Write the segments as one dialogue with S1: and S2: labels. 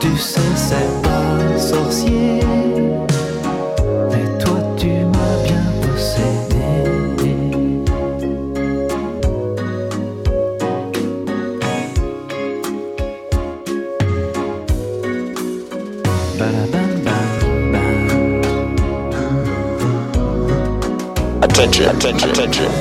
S1: tu sais, c'est pas sorcier. Mais toi, tu m'as bien possédé. Balabam, bam, bam.
S2: Attention, attention, attention.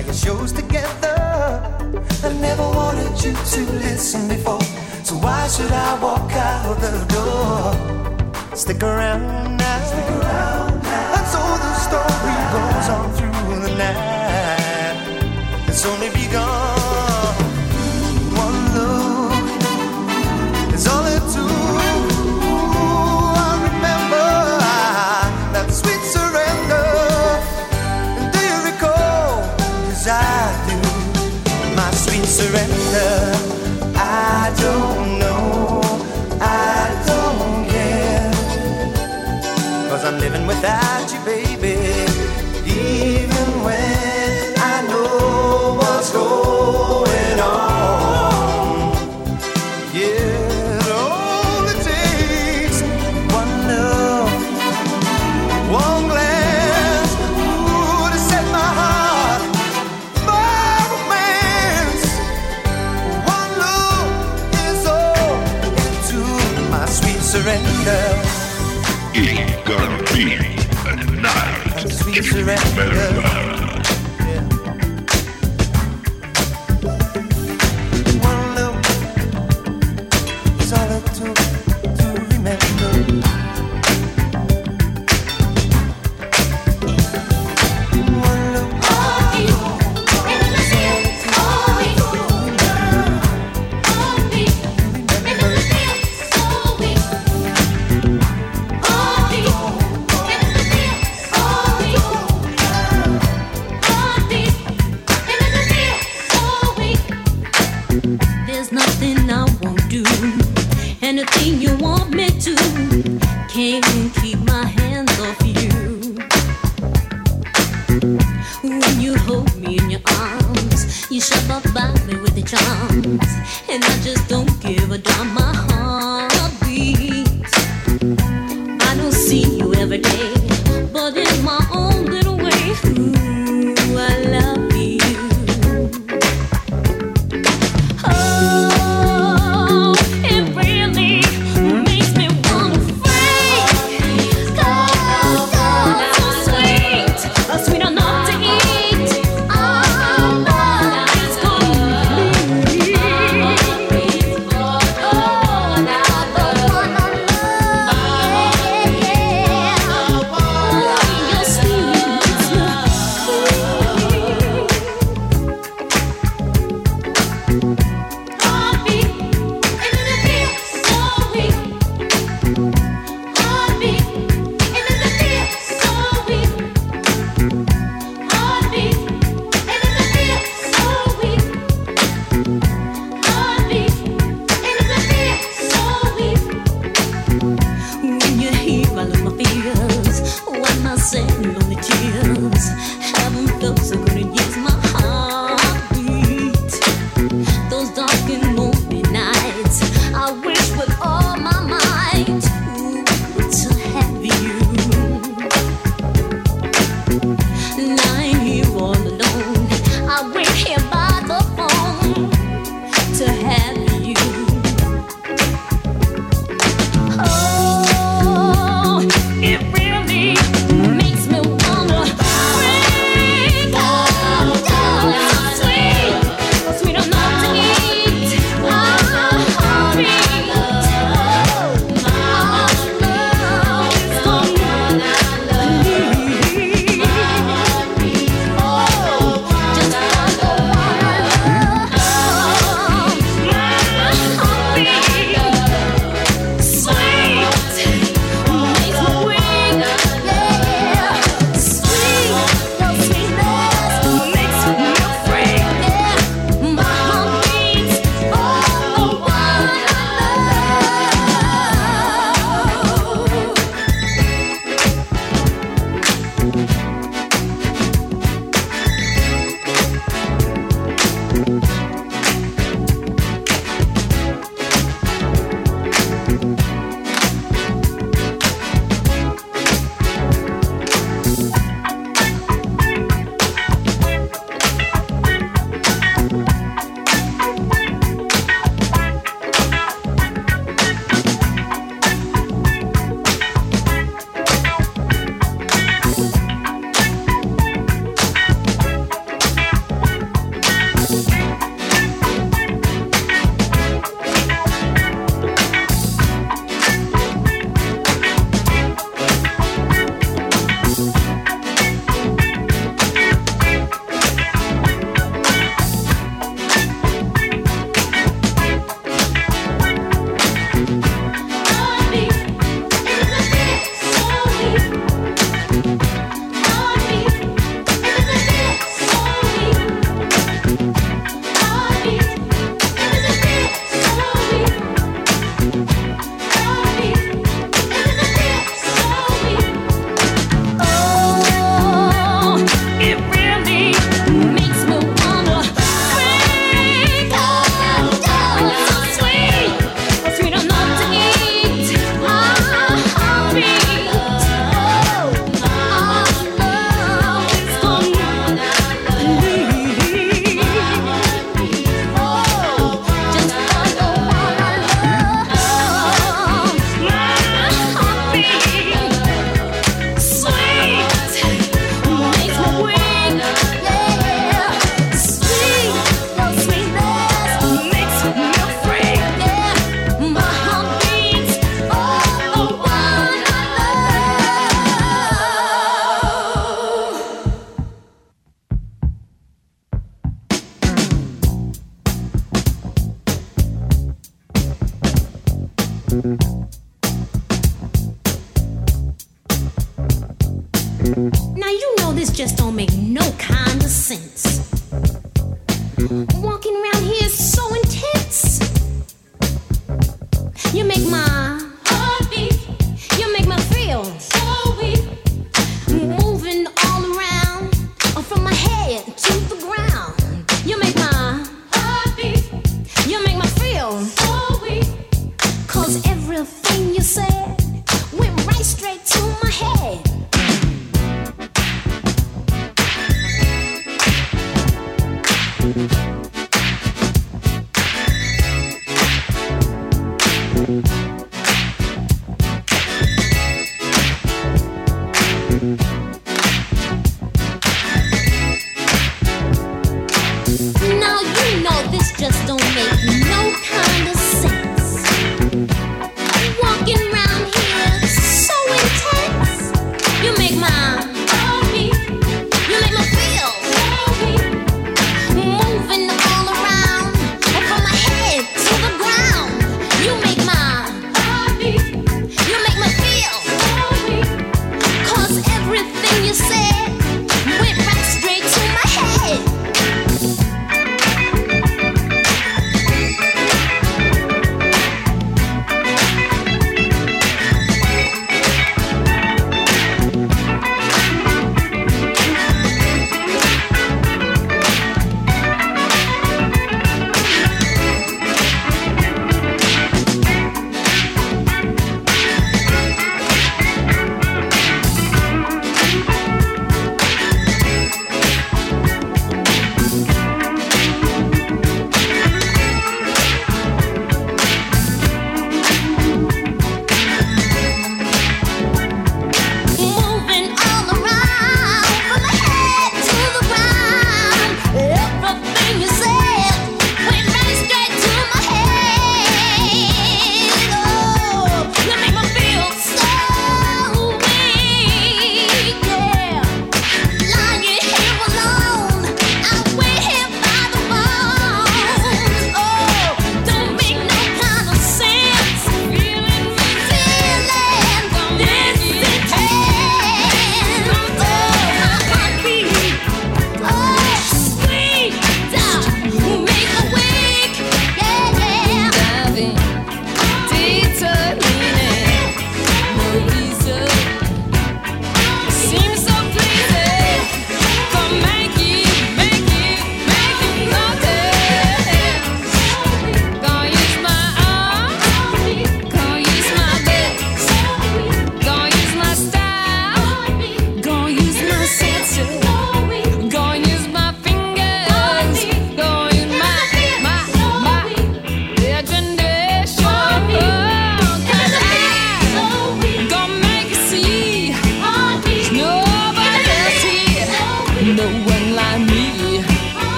S3: now your show's together. I never wanted you to listen before, so why should I walk out the door? Stick around now, stick around now. And so the story goes on through the night. It's only begun. living without you, baby.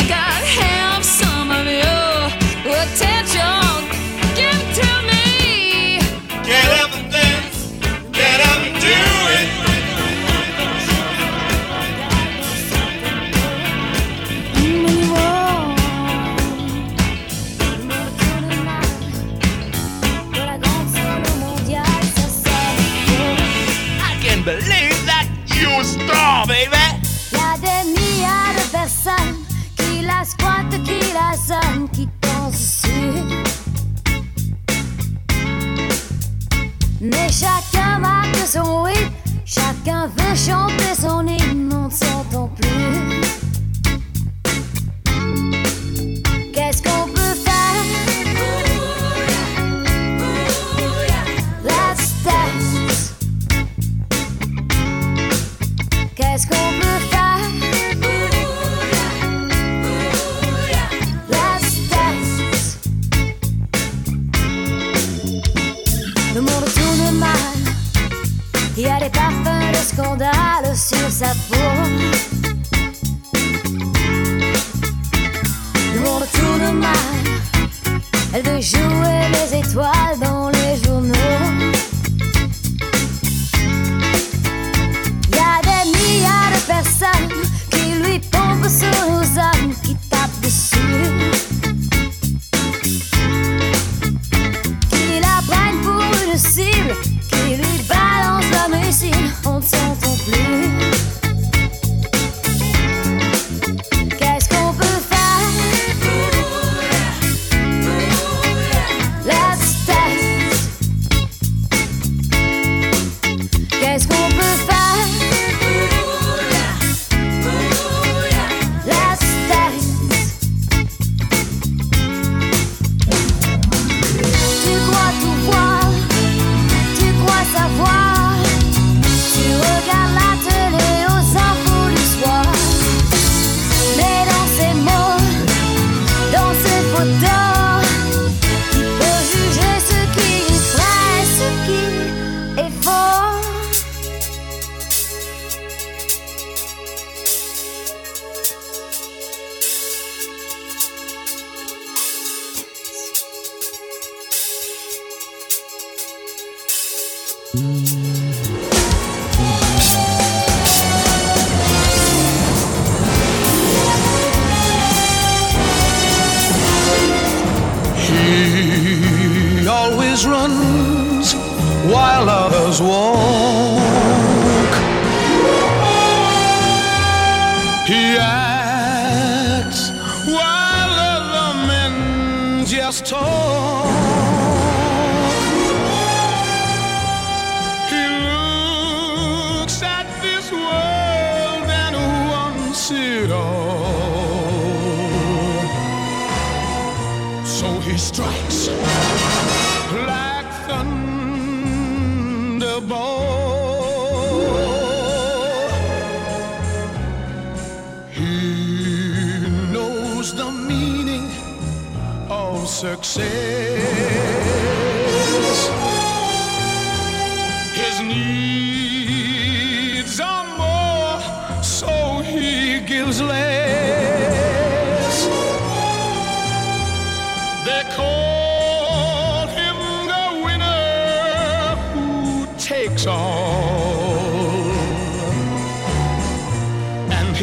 S3: I
S4: got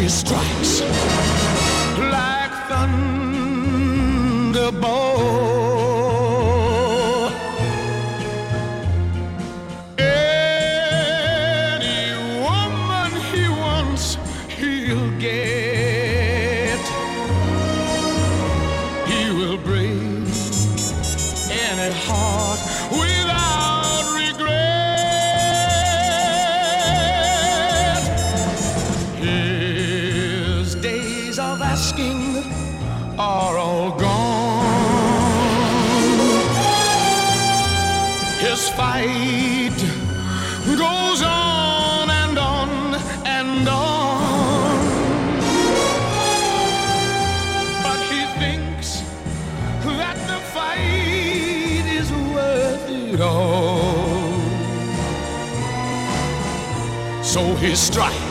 S4: strikes. fight goes on and on and on. But she thinks that the fight is worth it all. So he strikes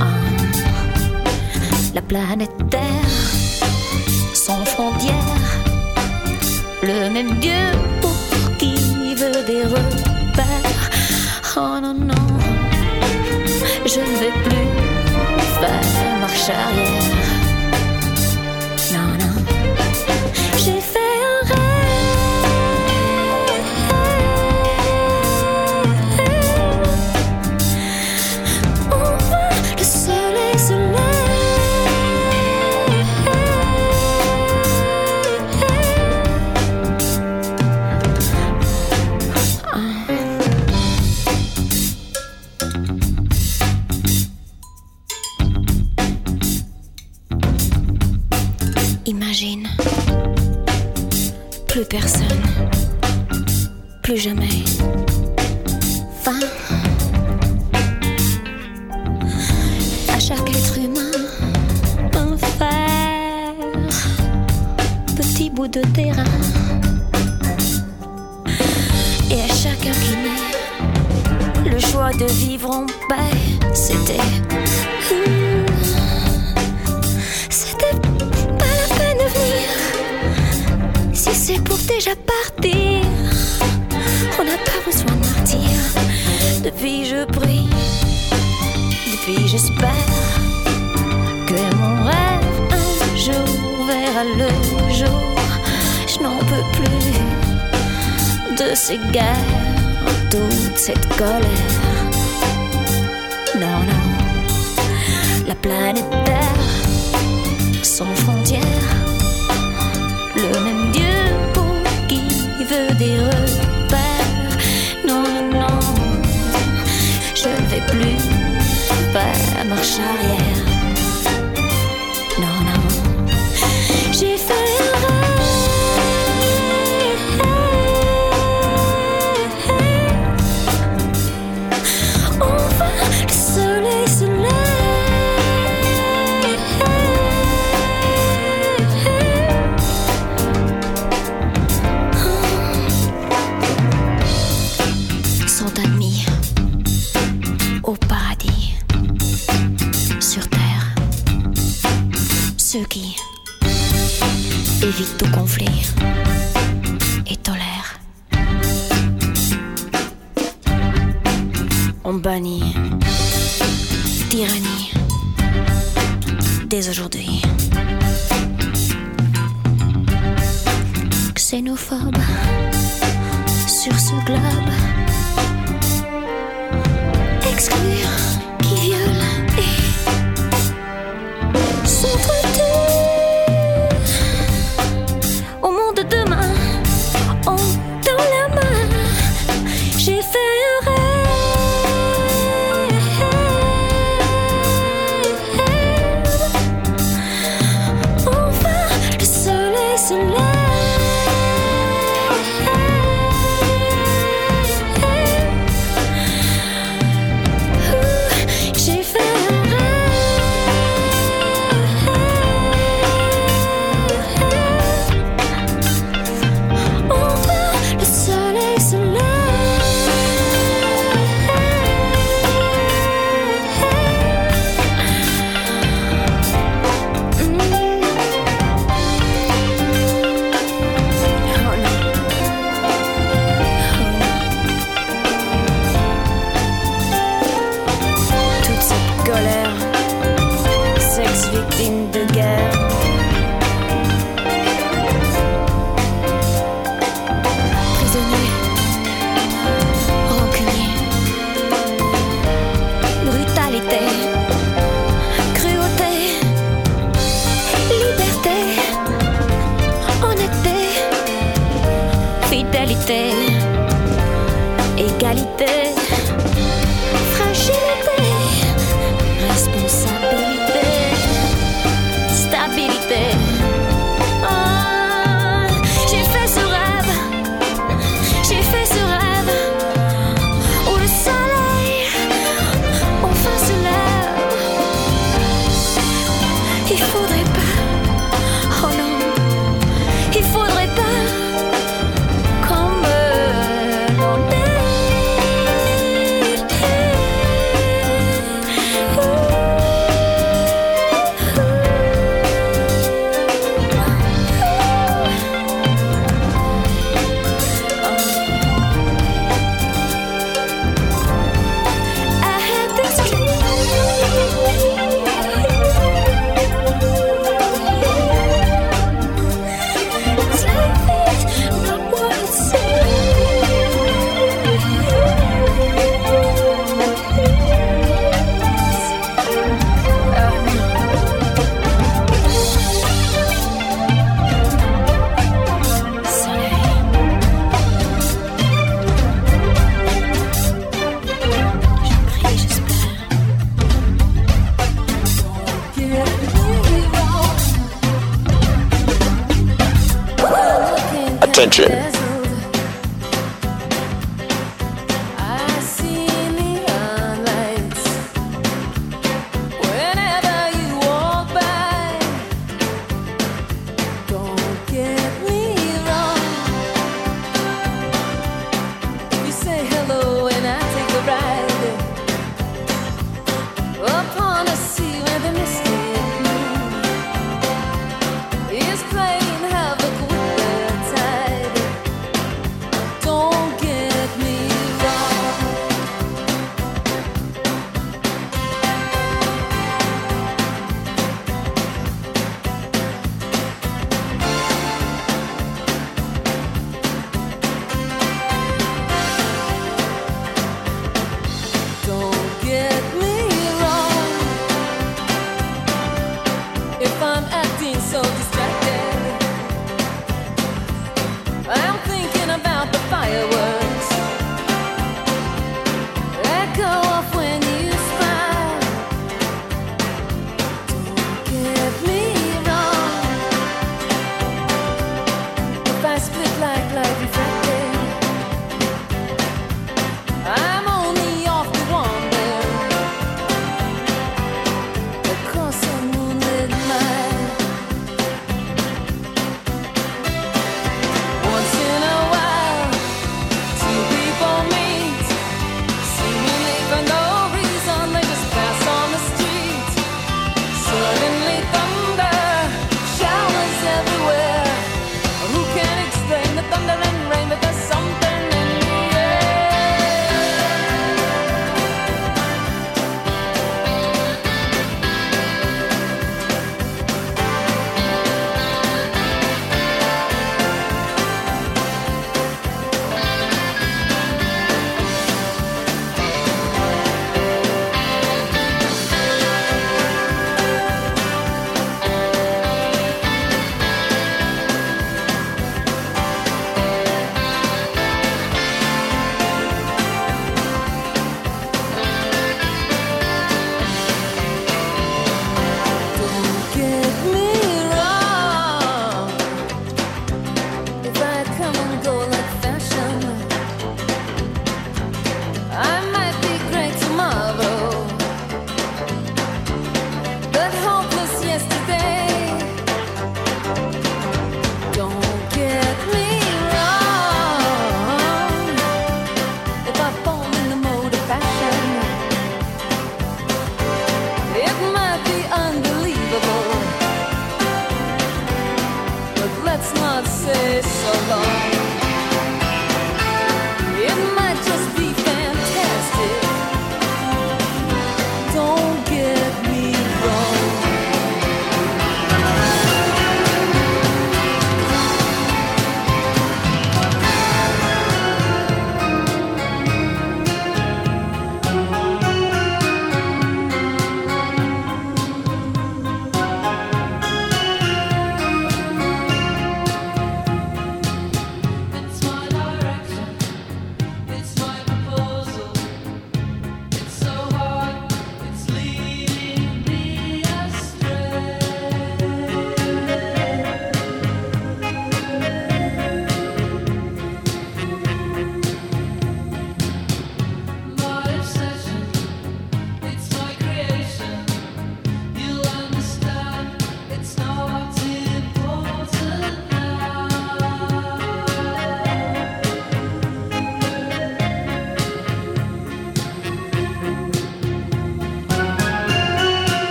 S5: Ah, la planète Terre, sans frontières, le même Dieu pour qui veut des repères. Oh non, non, je ne vais plus faire marche arrière. sont admis au paradis, sur terre. Ceux qui évitent tout conflit et tolèrent. On bannit tyrannie dès aujourd'hui. Xénophobe sur ce globe
S6: skin.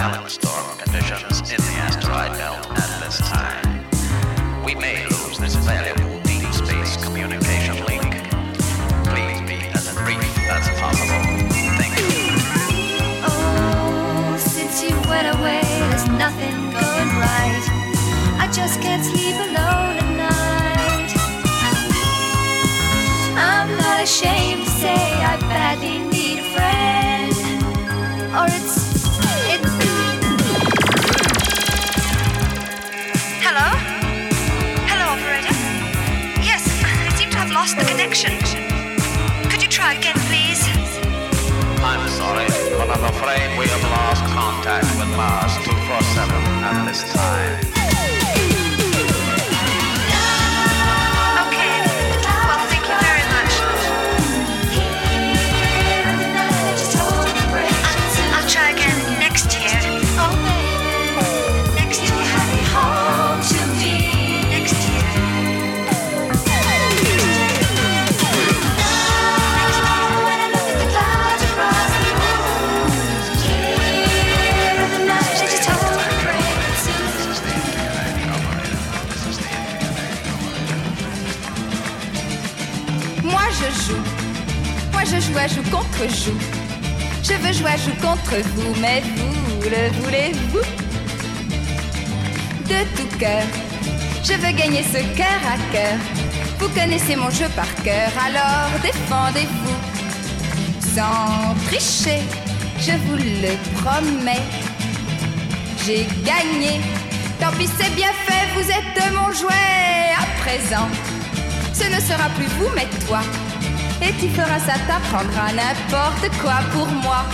S6: violence. truck please? I'm
S7: sorry, but
S6: I'm
S7: afraid we have lost contact with Mars 247 at this time.
S8: je joue à joue contre joue. Je veux jouer à joue contre vous, mais vous le voulez-vous? De tout cœur, je veux gagner ce cœur à cœur. Vous connaissez mon jeu par cœur, alors défendez-vous. Sans tricher, je vous le promets. J'ai gagné, tant pis c'est bien fait, vous êtes mon jouet à présent. Ce ne sera plus vous, mais toi. Et tu feras ça, t'apprendras n'importe quoi pour moi.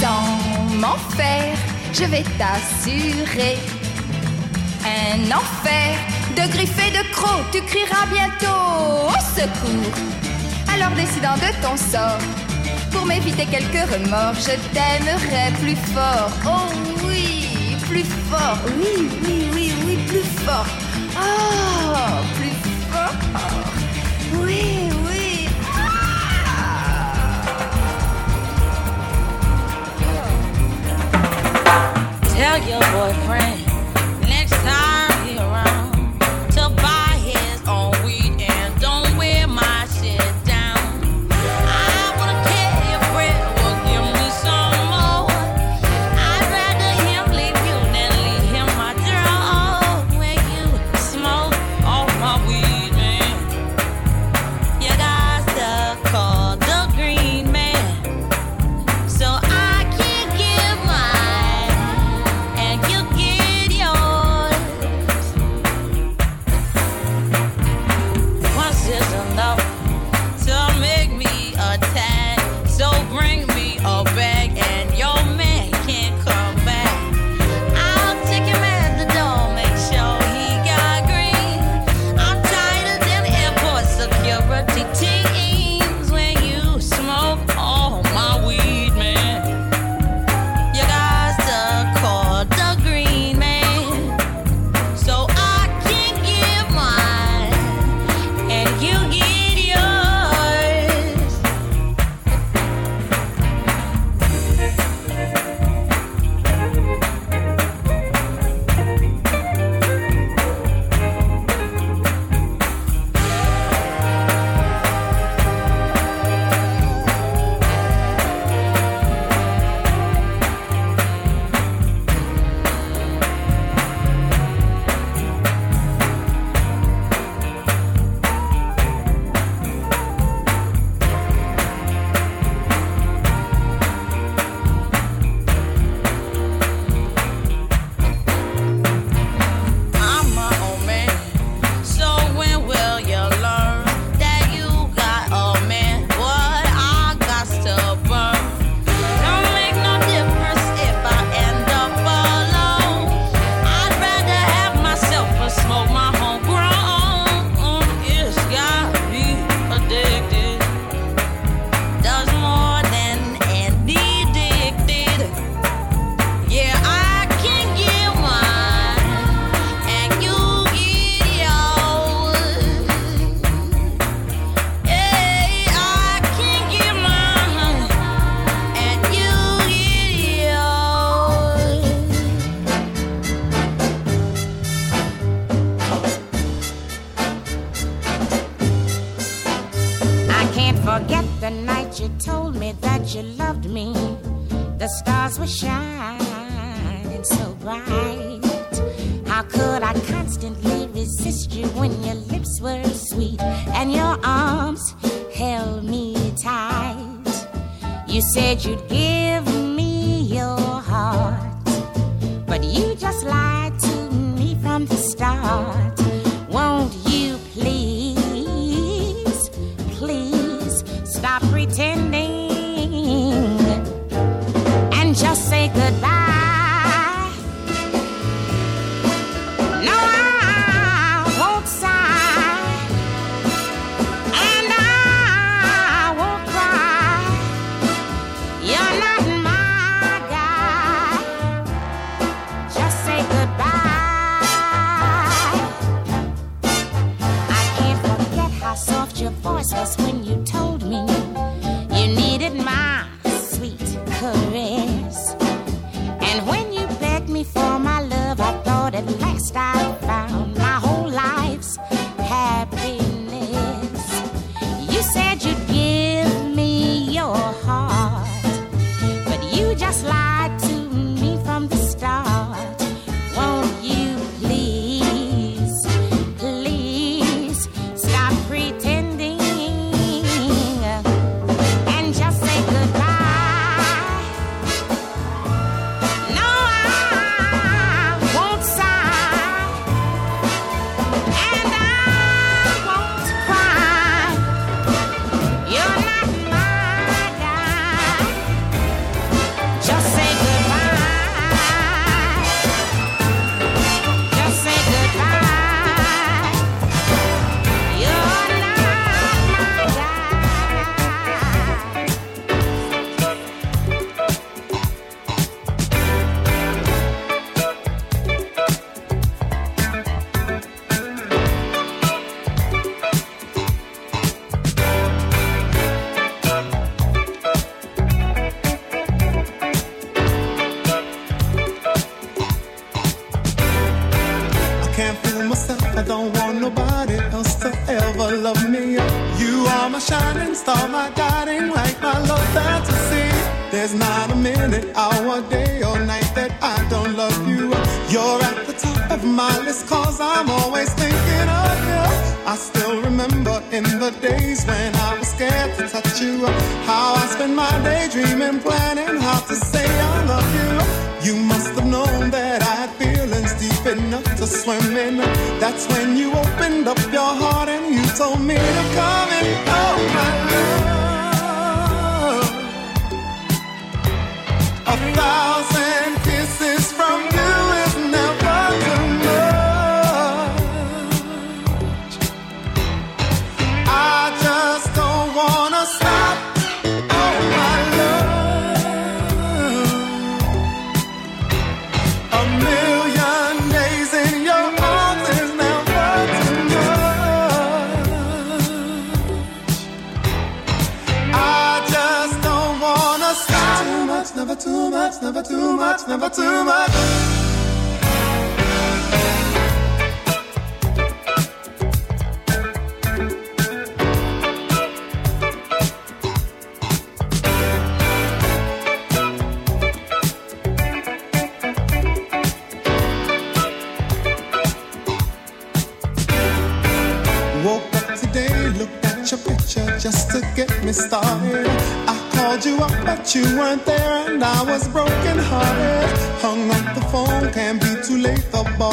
S8: Sans m'en faire, je vais t'assurer un enfer de griffes et de crocs, tu crieras bientôt au secours. Alors décidant de ton sort, pour m'éviter quelques remords, je t'aimerai plus fort. Oh oui, plus fort, oui, oui, oui, oui, plus fort. Oh, plus fort, oui, oui.
S9: Tell your boyfriend.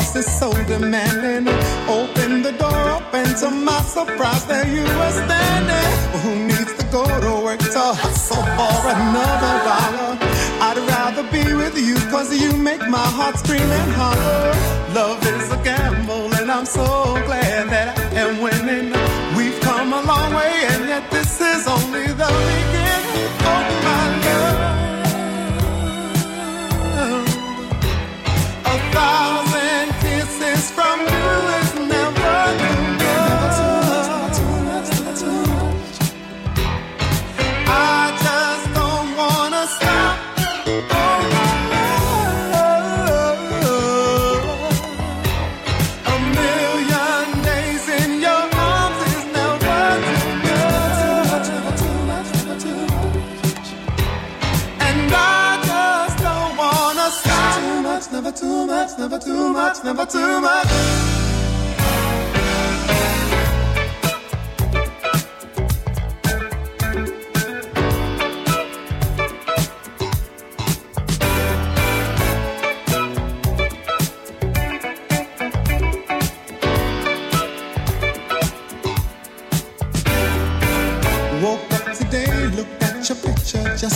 S10: house is so demanding. Open the door up, and to my surprise, there you were standing. Who needs to go to work to hustle for another dollar? I'd rather be with you, cause you make my heart scream and holler.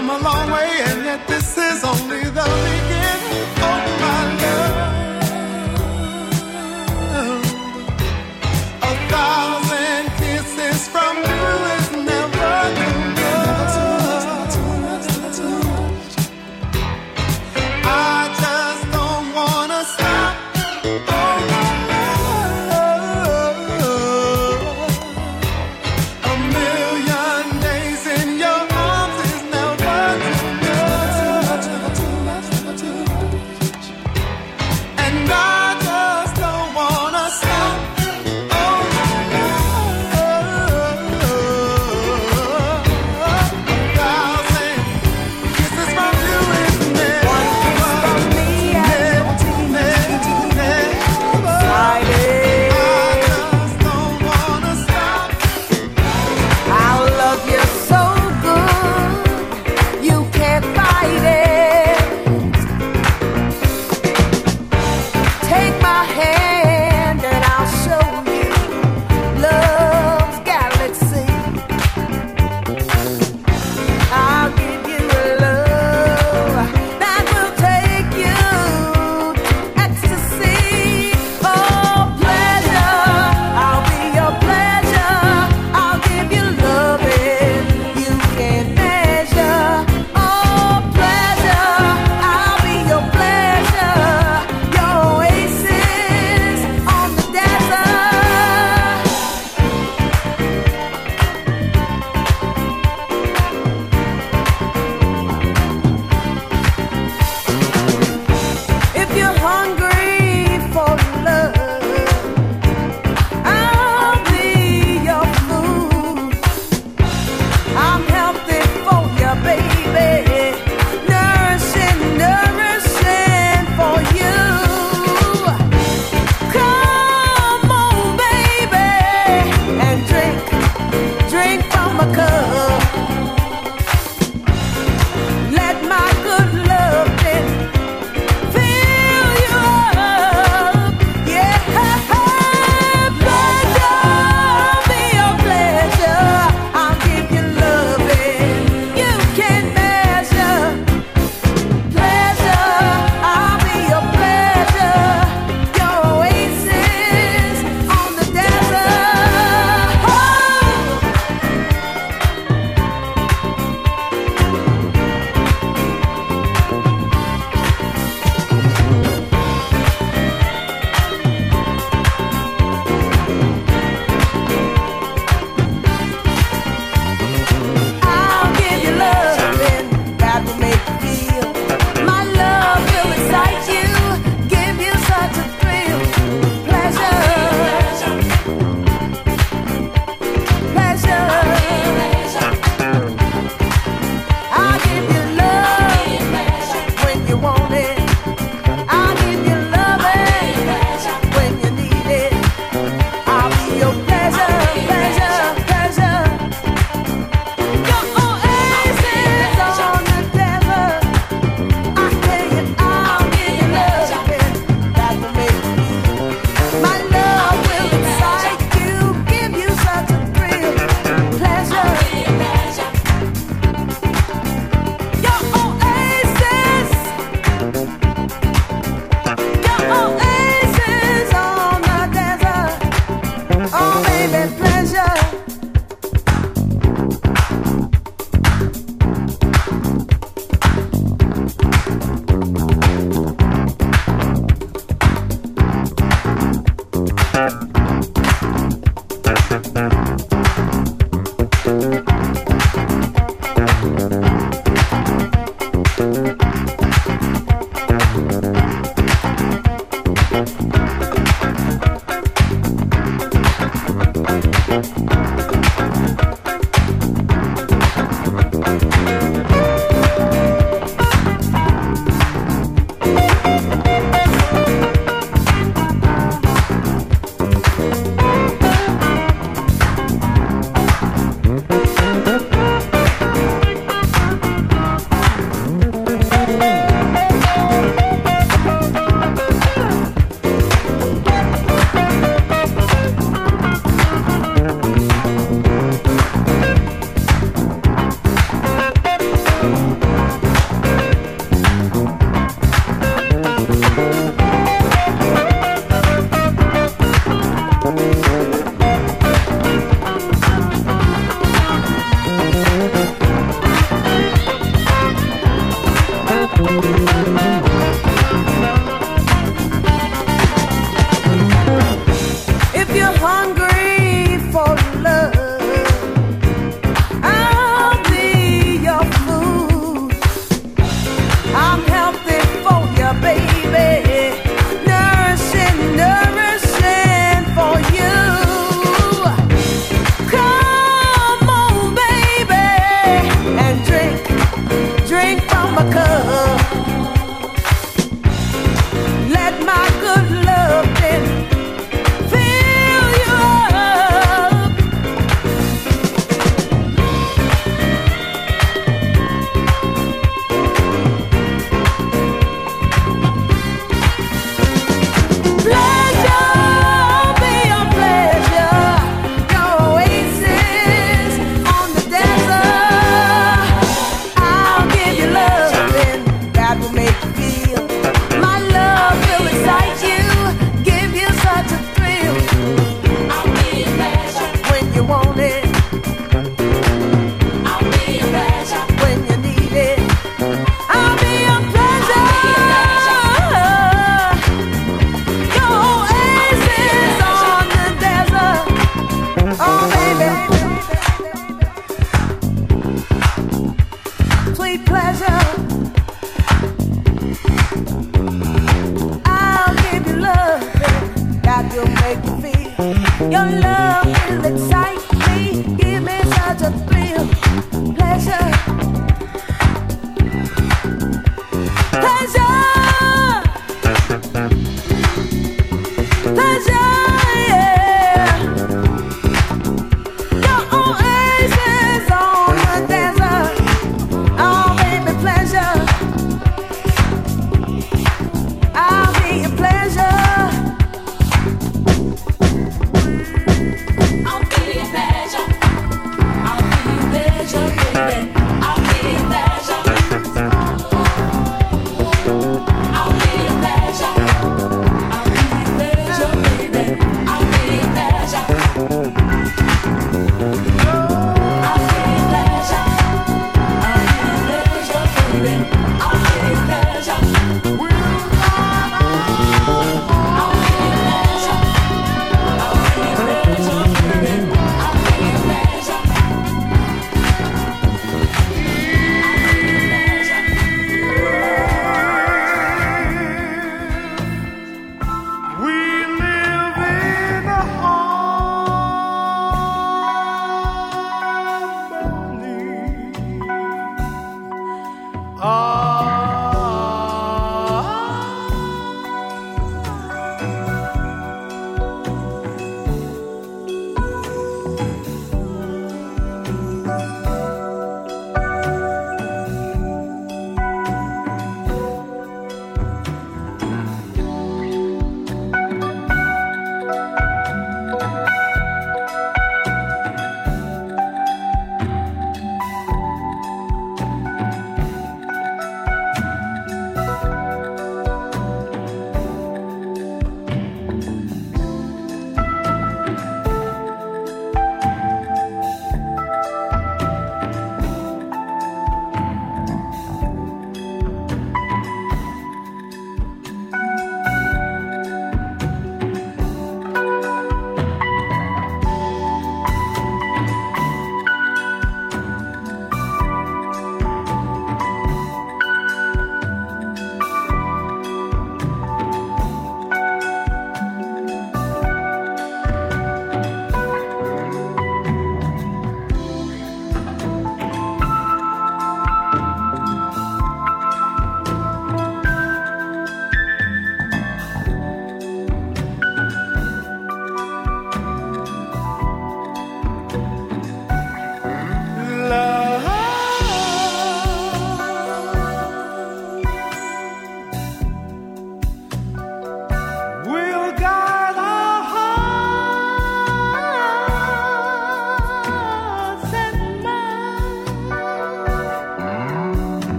S10: come a long way, and yet this is only the beginning of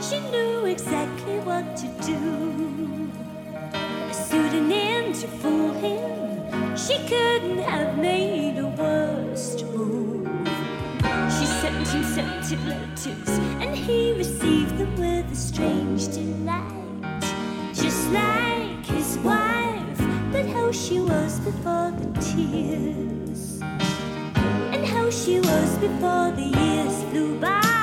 S11: she knew exactly what to do. A pseudonym to fool him, she couldn't have made a worse move. She sent him scented letters, and he received them with a strange delight. Just like his wife, but how she was before the tears. And how she was before the years flew by.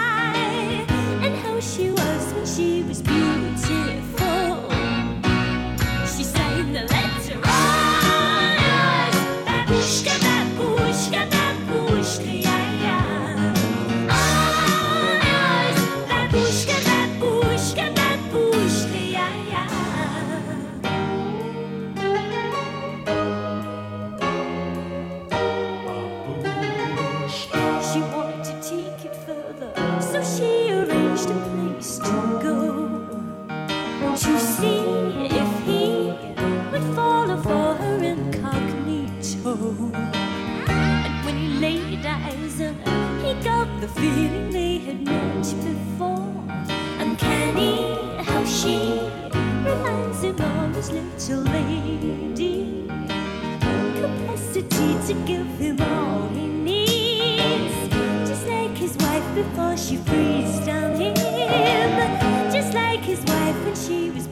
S11: She was when she was beautiful. Before she freezed on him. Just like his wife when she was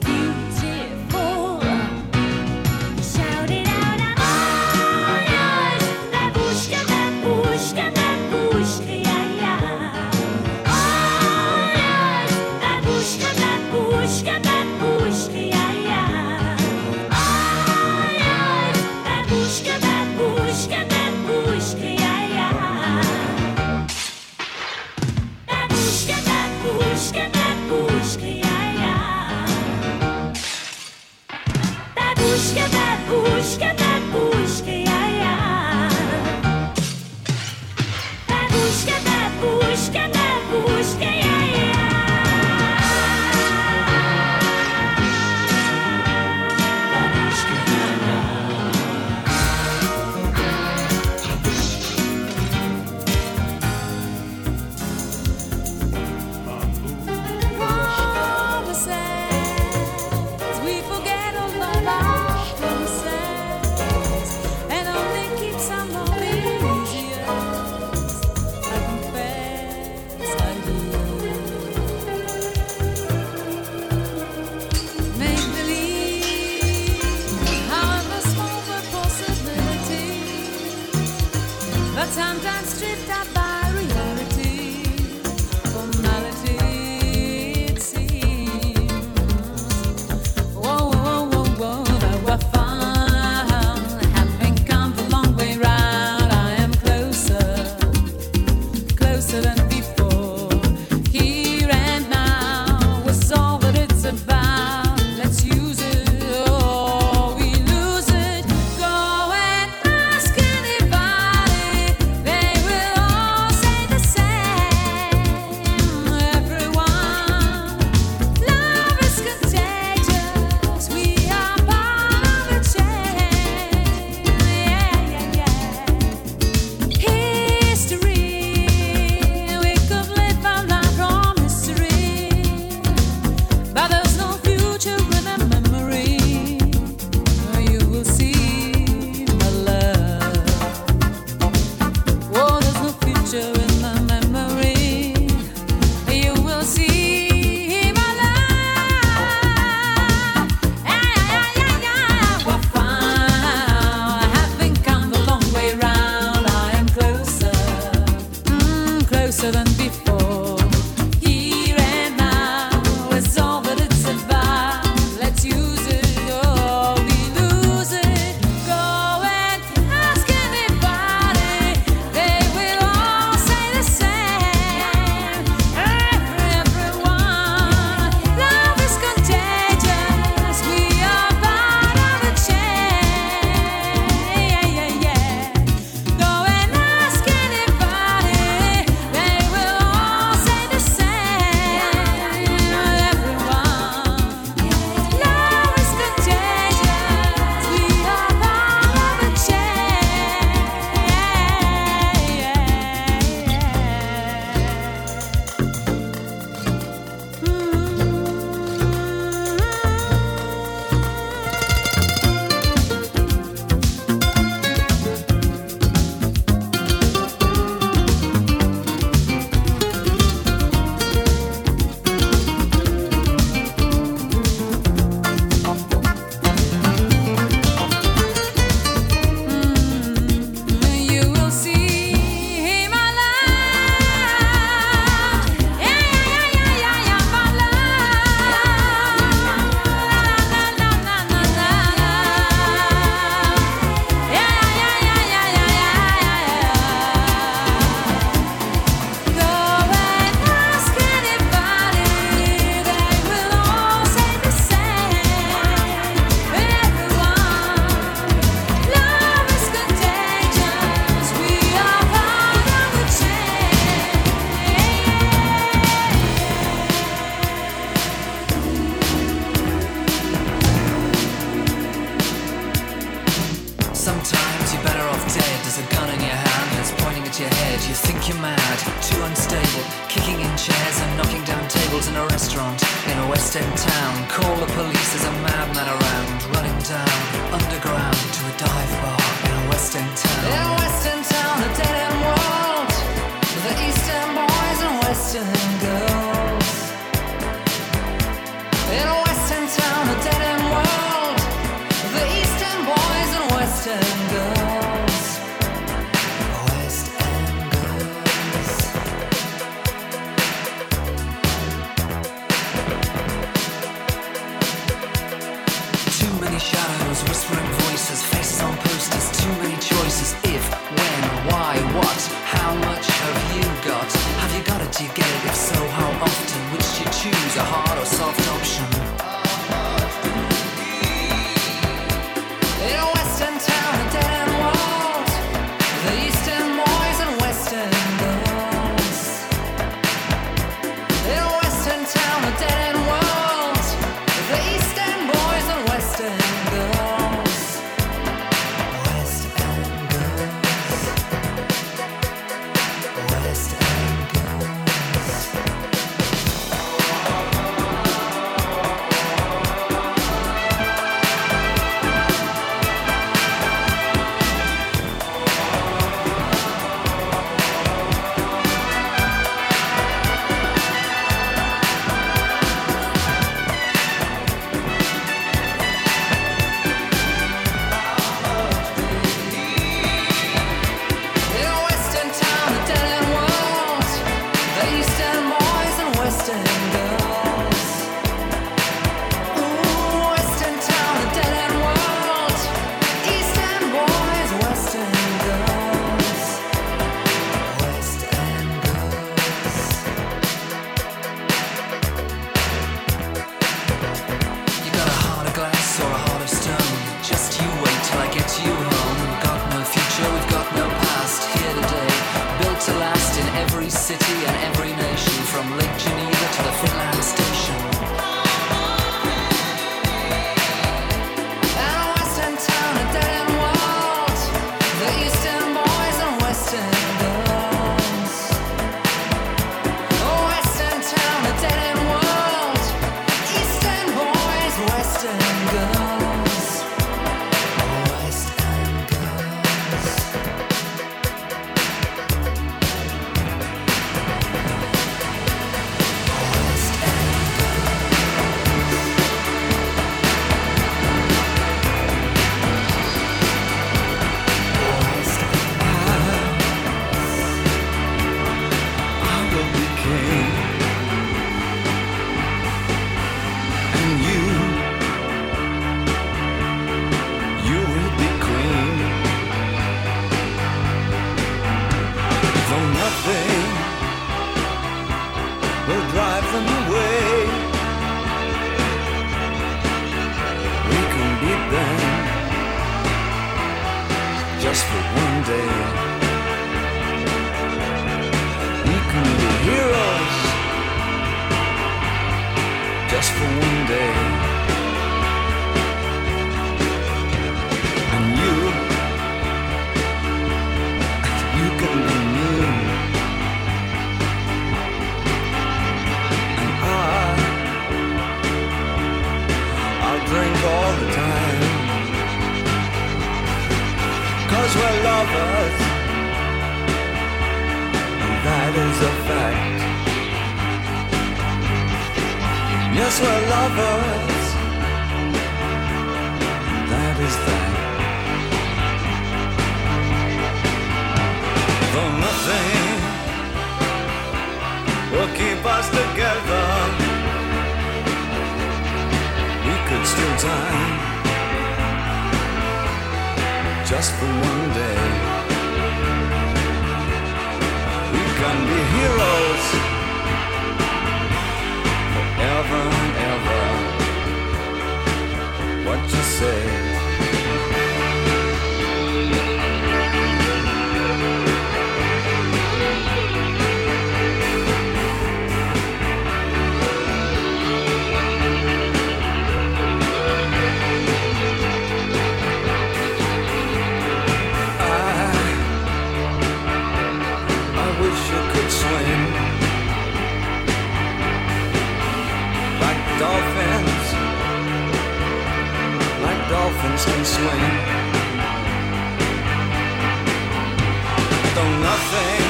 S3: nothing,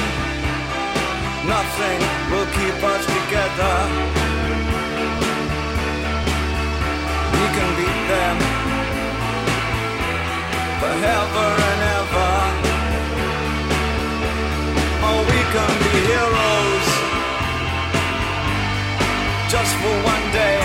S3: nothing will keep us together. We can beat them forever and ever. Oh, we can be heroes just for one day.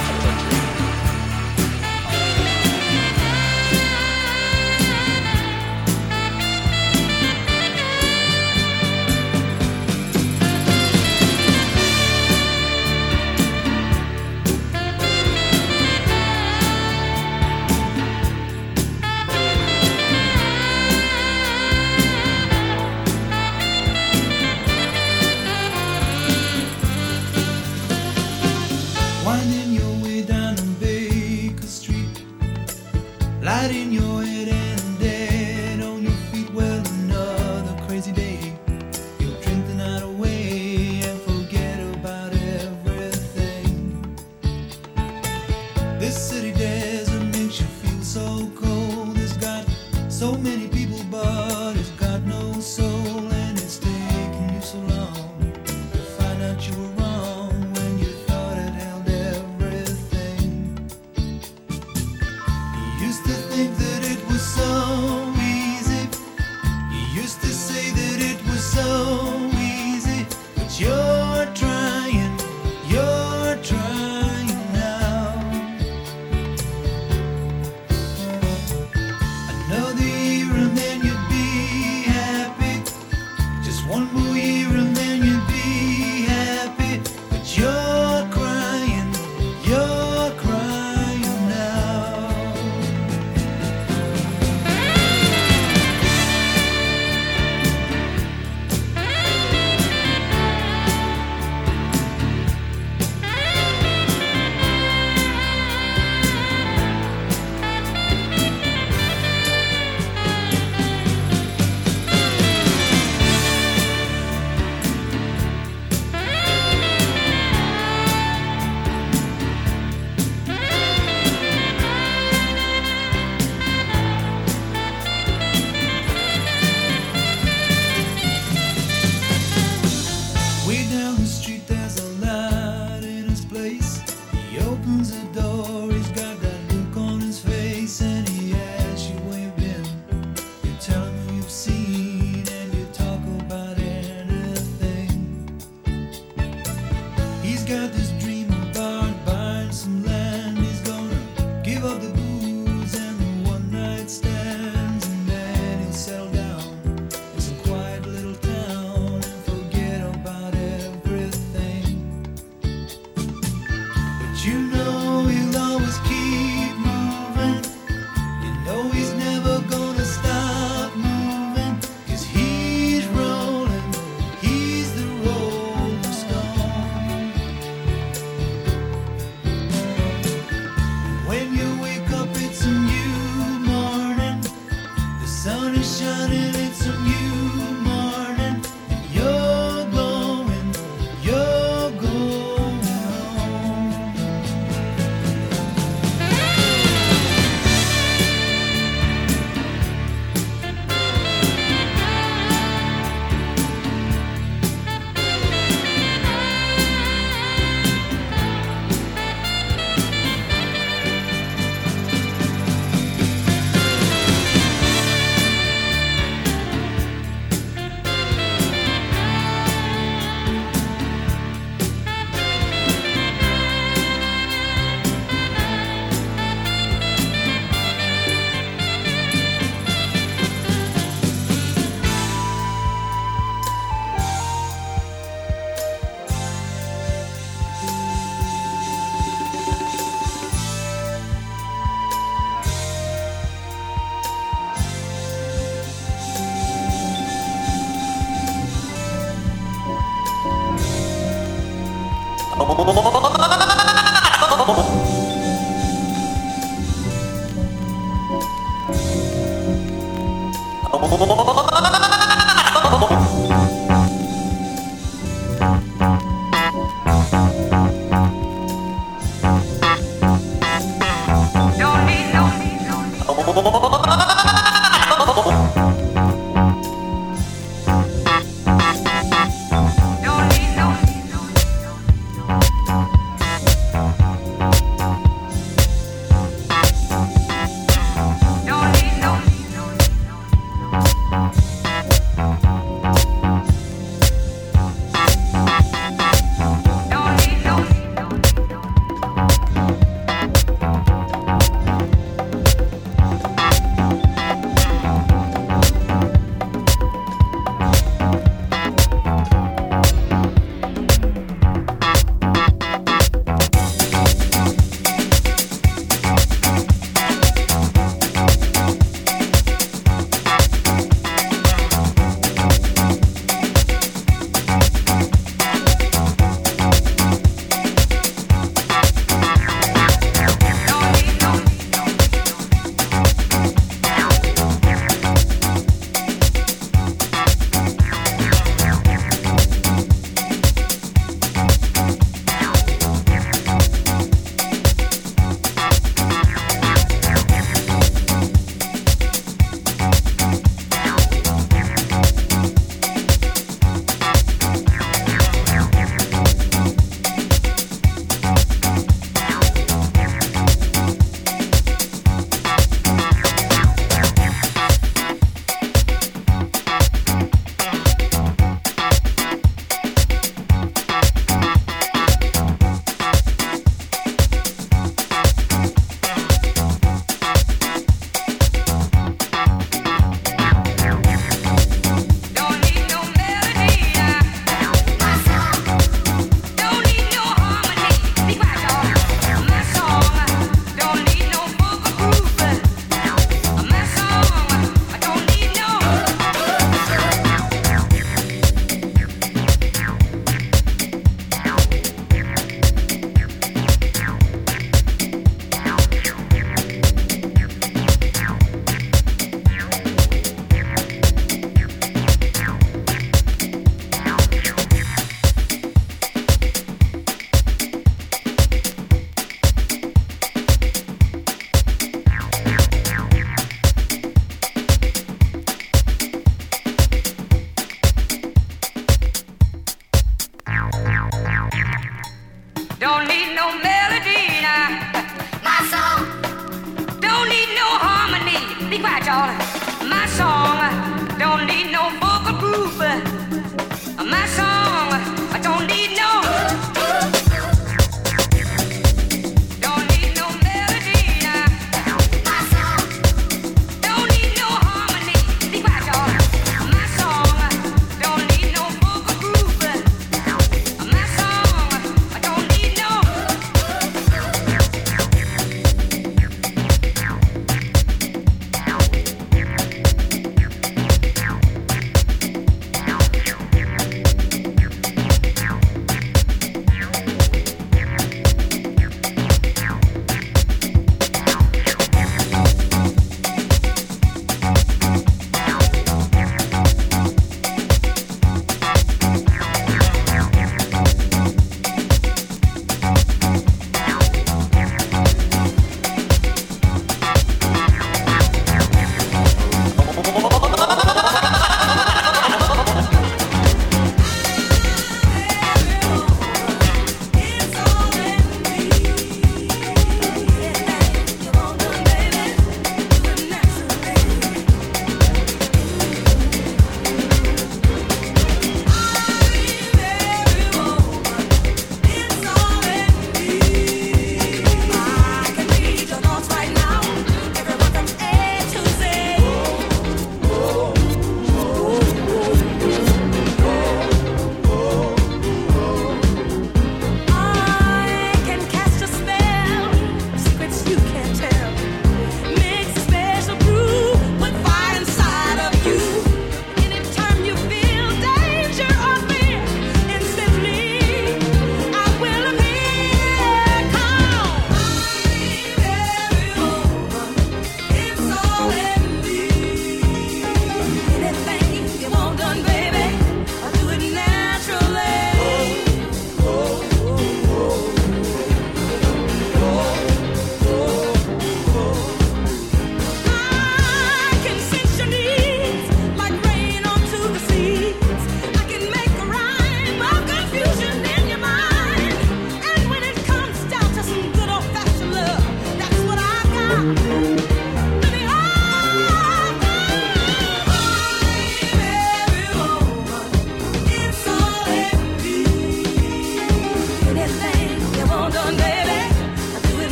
S12: バババ!